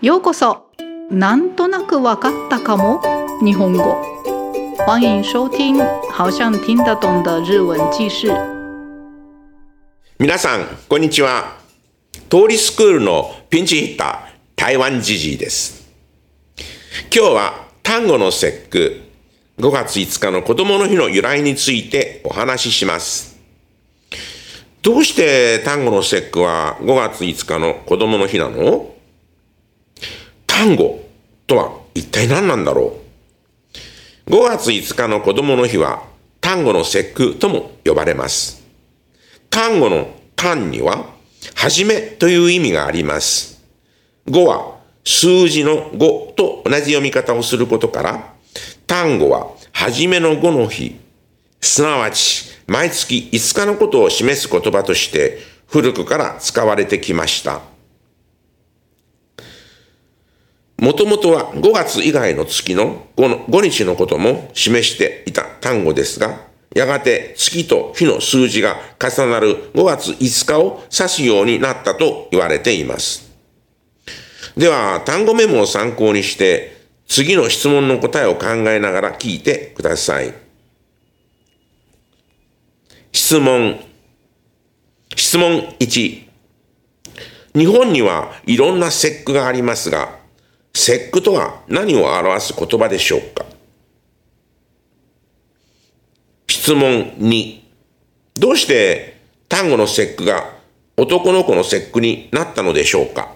ようこそ。なんとなくわかったかも。日本語。欢迎收听好像听得懂的日文记事皆さんこんにちは。通りスクールのピンチヒッター台湾ジジイです。今日は単語の節句。5月5日の子供の日の由来についてお話しします。どうして単語の節句は5月5日の子供の日なの？単語とは一体何なんだろう ?5 月5日の子供の日は単語の節句とも呼ばれます。単語の単には、はじめという意味があります。5は数字の5と同じ読み方をすることから、単語ははじめの5の日、すなわち毎月5日のことを示す言葉として古くから使われてきました。もともとは5月以外の月の 5, の5日のことも示していた単語ですが、やがて月と日の数字が重なる5月5日を指すようになったと言われています。では、単語メモを参考にして、次の質問の答えを考えながら聞いてください。質問。質問1。日本にはいろんな節句がありますが、節句とは何を表す言葉でしょうか？質問2。どうして単語の節句が男の子の節句になったのでしょうか？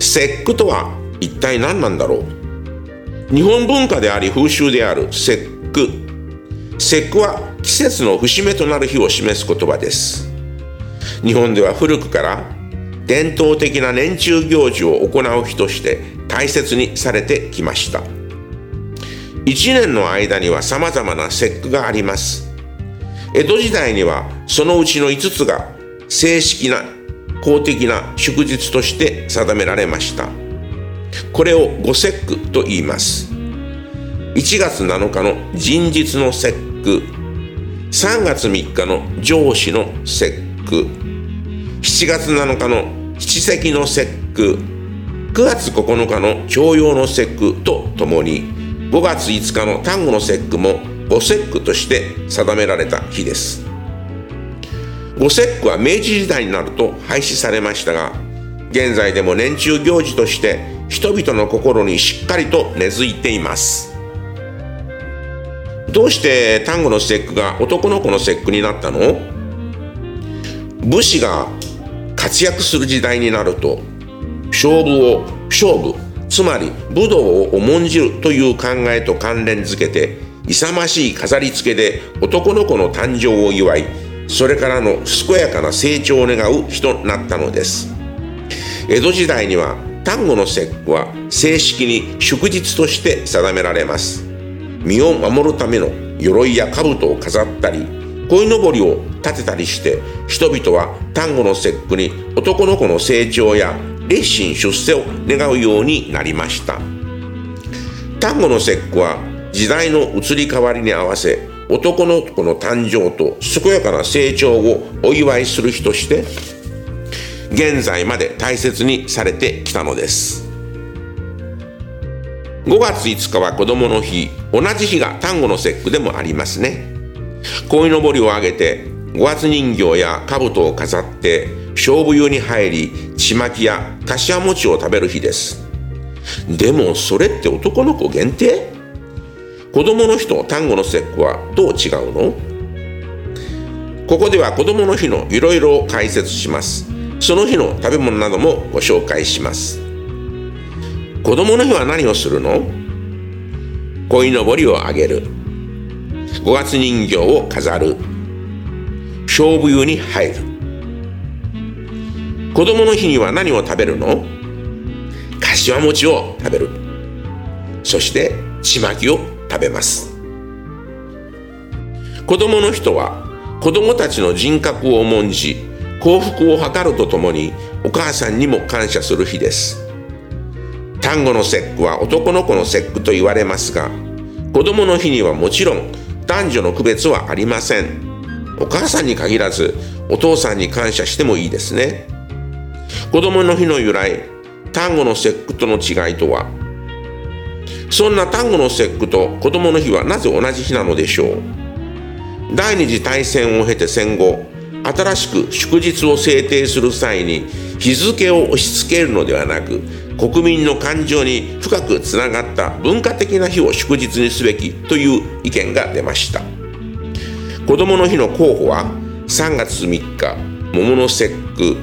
節句とは一体何なんだろう？日本文化であり風習である節句。節句は季節の節目となる日を示す言葉です。日本では古くから伝統的な年中行事を行う日として大切にされてきました。一年の間には様々な節句があります。江戸時代にはそのうちの5つが正式な公的な祝日として定められました。これを五節句と言います。1月7日の人日の節句。3月3日の上司の節句7月7日の七石の節句9月9日の徴用の節句とともに5月5日の端午の節句も五節句として定められた日です。五節句は明治時代になると廃止されましたが現在でも年中行事として人々の心にしっかりと根付いています。どうして端午の節句が男の子の節句になったの？武士が活躍する時代になると勝負を勝負つまり武道を重んじるという考えと関連づけて勇ましい飾り付けで男の子の誕生を祝いそれからの健やかな成長を願う日となったのです。江戸時代には端午の節句は正式に祝日として定められます。身を守るための鎧や兜を飾ったり鯉のぼりを立てたりして人々は端午の節句に男の子の成長や烈心出世を願うようになりました。端午の節句は時代の移り変わりに合わせ男の子の誕生と健やかな成長をお祝いする日として現在まで大切にされてきたのです。5月5日は子供の日。同じ日が端午の節句でもありますね。鯉のぼりをあげて五月人形や兜を飾って勝負湯に入りちまきやかしわ餅を食べる日です。でもそれって男の子限定？子供の日と端午の節句はどう違うの？ここでは子供の日のいろいろ解説します。その日の食べ物などもご紹介します。子供の日は何をするの？鯉のぼりをあげる。五月人形を飾る。勝負湯に入る。子供の日には何を食べるの？かしわ餅を食べる。そしてちまきを食べます。子供の人は子供たちの人格を重んじ幸福を図るとともにお母さんにも感謝する日です。端午の節句は男の子の節句と言われますが子供の日にはもちろん男女の区別はありません。お母さんに限らずお父さんに感謝してもいいですね。子供の日の由来単語の節句との違いとは。そんな単語の節句と子供の日はなぜ同じ日なのでしょう。第二次大戦を経て戦後新しく祝日を制定する際に日付を押し付けるのではなく国民の感情に深くつながった文化的な日を祝日にすべきという意見が出ました。子どもの日の候補は3月3日桃の節句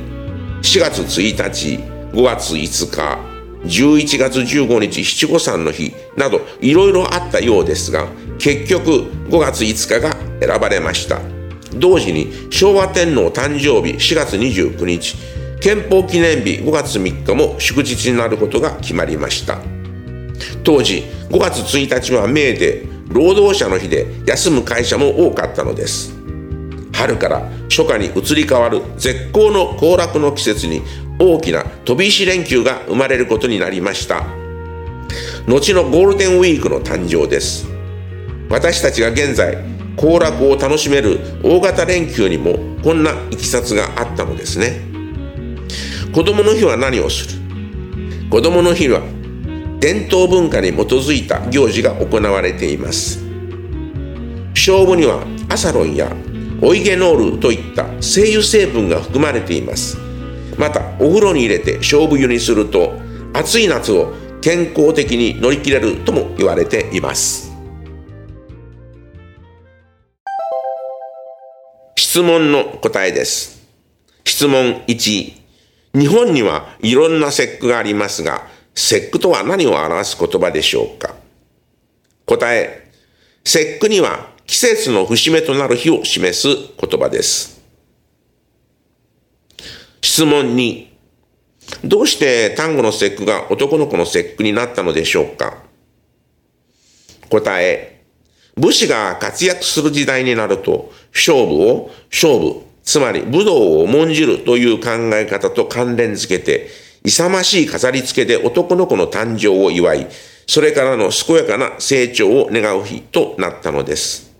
4月1日5月5日11月15日七五三の日などいろいろあったようですが結局5月5日が選ばれました。同時に昭和天皇誕生日4月29日憲法記念日5月3日も祝日になることが決まりました。当時5月1日はメーデー労働者の日で休む会社も多かったのです。春から初夏に移り変わる絶好の行楽の季節に大きな飛び石連休が生まれることになりました。後のゴールデンウィークの誕生です。私たちが現在行楽を楽しめる大型連休にもこんないきさつがあったのですね。子供の日は何をする？子供の日は伝統文化に基づいた行事が行われています。勝負にはアサロンやオイゲノールといった精油成分が含まれています。またお風呂に入れて勝負湯にすると暑い夏を健康的に乗り切れるとも言われています。質問の答えです。質問1日本にはいろんな節句がありますが、節句とは何を表す言葉でしょうか？答え、節句には季節の節目となる日を示す言葉です。質問2、どうして単語の節句が男の子の節句になったのでしょうか？答え、武士が活躍する時代になると、勝負を勝負、つまり武道を重んじるという考え方と関連づけて、勇ましい飾り付けで男の子の誕生を祝い、それからの健やかな成長を願う日となったのです。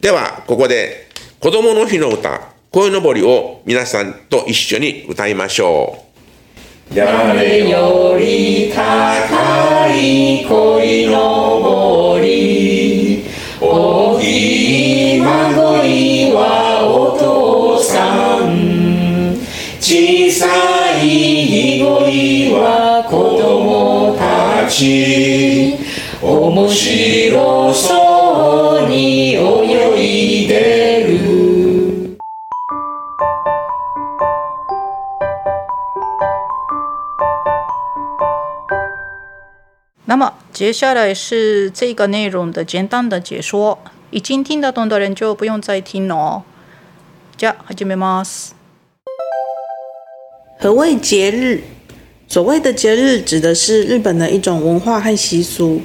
では、ここで子供の日の歌、恋のぼりを皆さんと一緒に歌いましょう。誰より高い恋のぼり、たち面白そうに泳いでる。那么接下来是这个内容的简单的解说，已经听得懂的人就不用再听了。哦。じゃ始めます。何谓节日？所谓的节日，指的是日本的一种文化和习俗。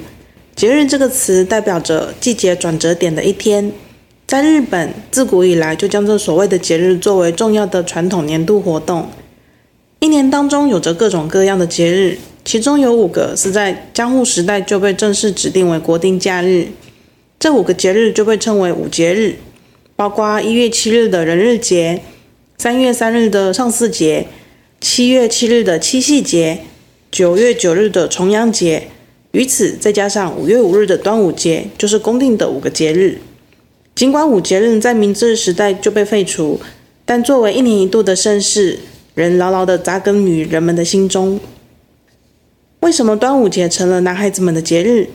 节日这个词代表着季节转折点的一天。在日本，自古以来就将这所谓的节日作为重要的传统年度活动。一年当中有着各种各样的节日，其中有五个是在江户时代就被正式指定为国定假日。这五个节日就被称为五节日。包括一月七日的人日节，三月三日的上巳节，七月七日的七夕节，九月九日的重阳节，于此再加上五月五日的端午节，就是公定的五个节日。尽管五节日在明治时代就被废除，但作为一年一度的盛事，仍牢牢地扎根于人们的心中。为什么端午节成了男孩子们的节日？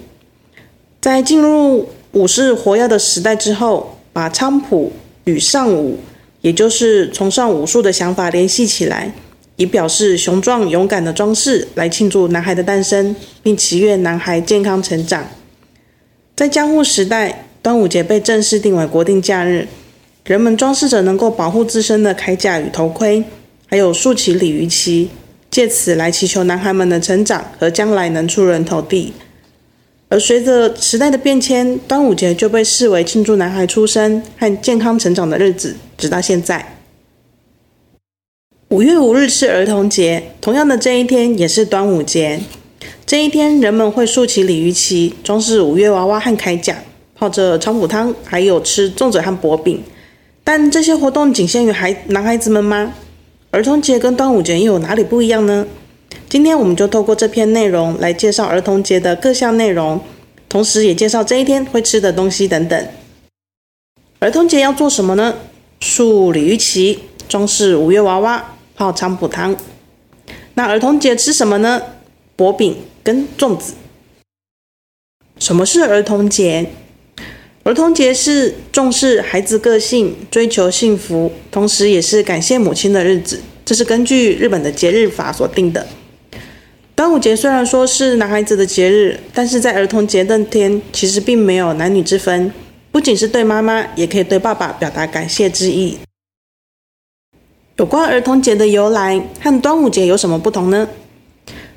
在进入武士活跃的时代之后。把菖蒲与尚武，也就是崇尚武术的想法联系起来，以表示雄壮勇敢的装饰，来庆祝男孩的诞生，并祈愿男孩健康成长。在江户时代，端午节被正式定为国定假日，人们装饰着能够保护自身的铠甲与头盔，还有竖起鲤鱼旗，借此来祈求男孩们的成长和将来能出人头地。而随着时代的变迁，端午节就被视为庆祝男孩出生和健康成长的日子，直到现在。五月五日是儿童节，同样的这一天也是端午节。这一天，人们会竖起鲤鱼旗，装饰五月娃娃和铠甲，泡着菖蒲汤，还有吃粽子和薄饼。但这些活动仅限于孩男孩子们吗？儿童节跟端午节又有哪里不一样呢？今天我们就透过这篇内容来介绍儿童节的各项内容，同时也介绍这一天会吃的东西等等。儿童节要做什么呢？树鲤鱼旗，装饰五月娃娃，泡菖蒲汤。那儿童节吃什么呢？薄饼跟粽子。什么是儿童节？儿童节是重视孩子个性、追求幸福，同时也是感谢母亲的日子。这是根据日本的节日法所定的。端午节虽然说是男孩子的节日，但是在儿童节那天，其实并没有男女之分，不仅是对妈妈，也可以对爸爸表达感谢之意。有关儿童节的由来和端午节有什么不同呢？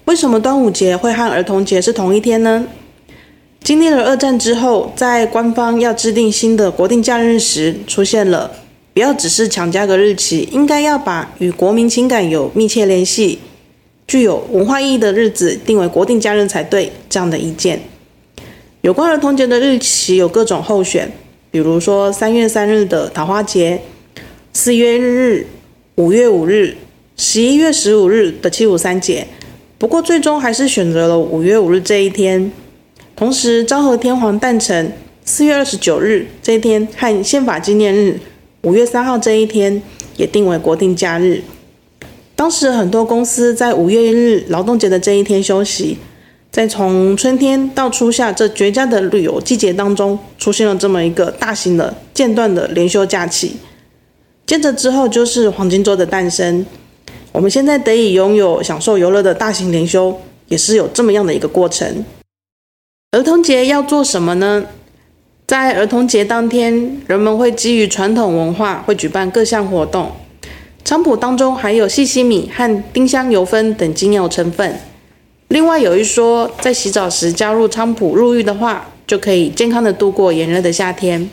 为什么端午节会和儿童节是同一天呢？经历了二战之后，在官方要制定新的国定假日时，出现了不要只是强加个日期，应该要把与国民情感有密切联系。具有文化意义的日子定为国定假日才对，这样的意见。有关儿童节的日期有各种候选，比如说三月三日的桃花节，四月日日，五月五日，十一月十五日的七五三节。不过最终还是选择了五月五日这一天。同时，昭和天皇诞辰四月二十九日这一天和宪法纪念日五月三号这一天也定为国定假日。当时很多公司在五月一日劳动节的这一天休息，在从春天到初夏这绝佳的旅游季节当中，出现了这么一个大型的间断的连休假期。接着之后就是黄金周的诞生，我们现在得以拥有享受游乐的大型连休，也是有这么样的一个过程。儿童节要做什么呢？在儿童节当天，人们会基于传统文化，会举办各项活动。菖蒲当中含有细细米和丁香油酚等精油成分。另外有一说，在洗澡时加入菖蒲入浴的话，就可以健康的度过炎热的夏天。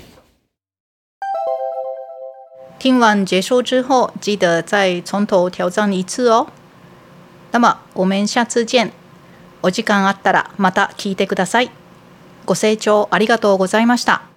听完结束之后，记得再从头挑战一次哦。那么我们下次见。お時間あったらまた聞いてください。ご清聴ありがとうございました。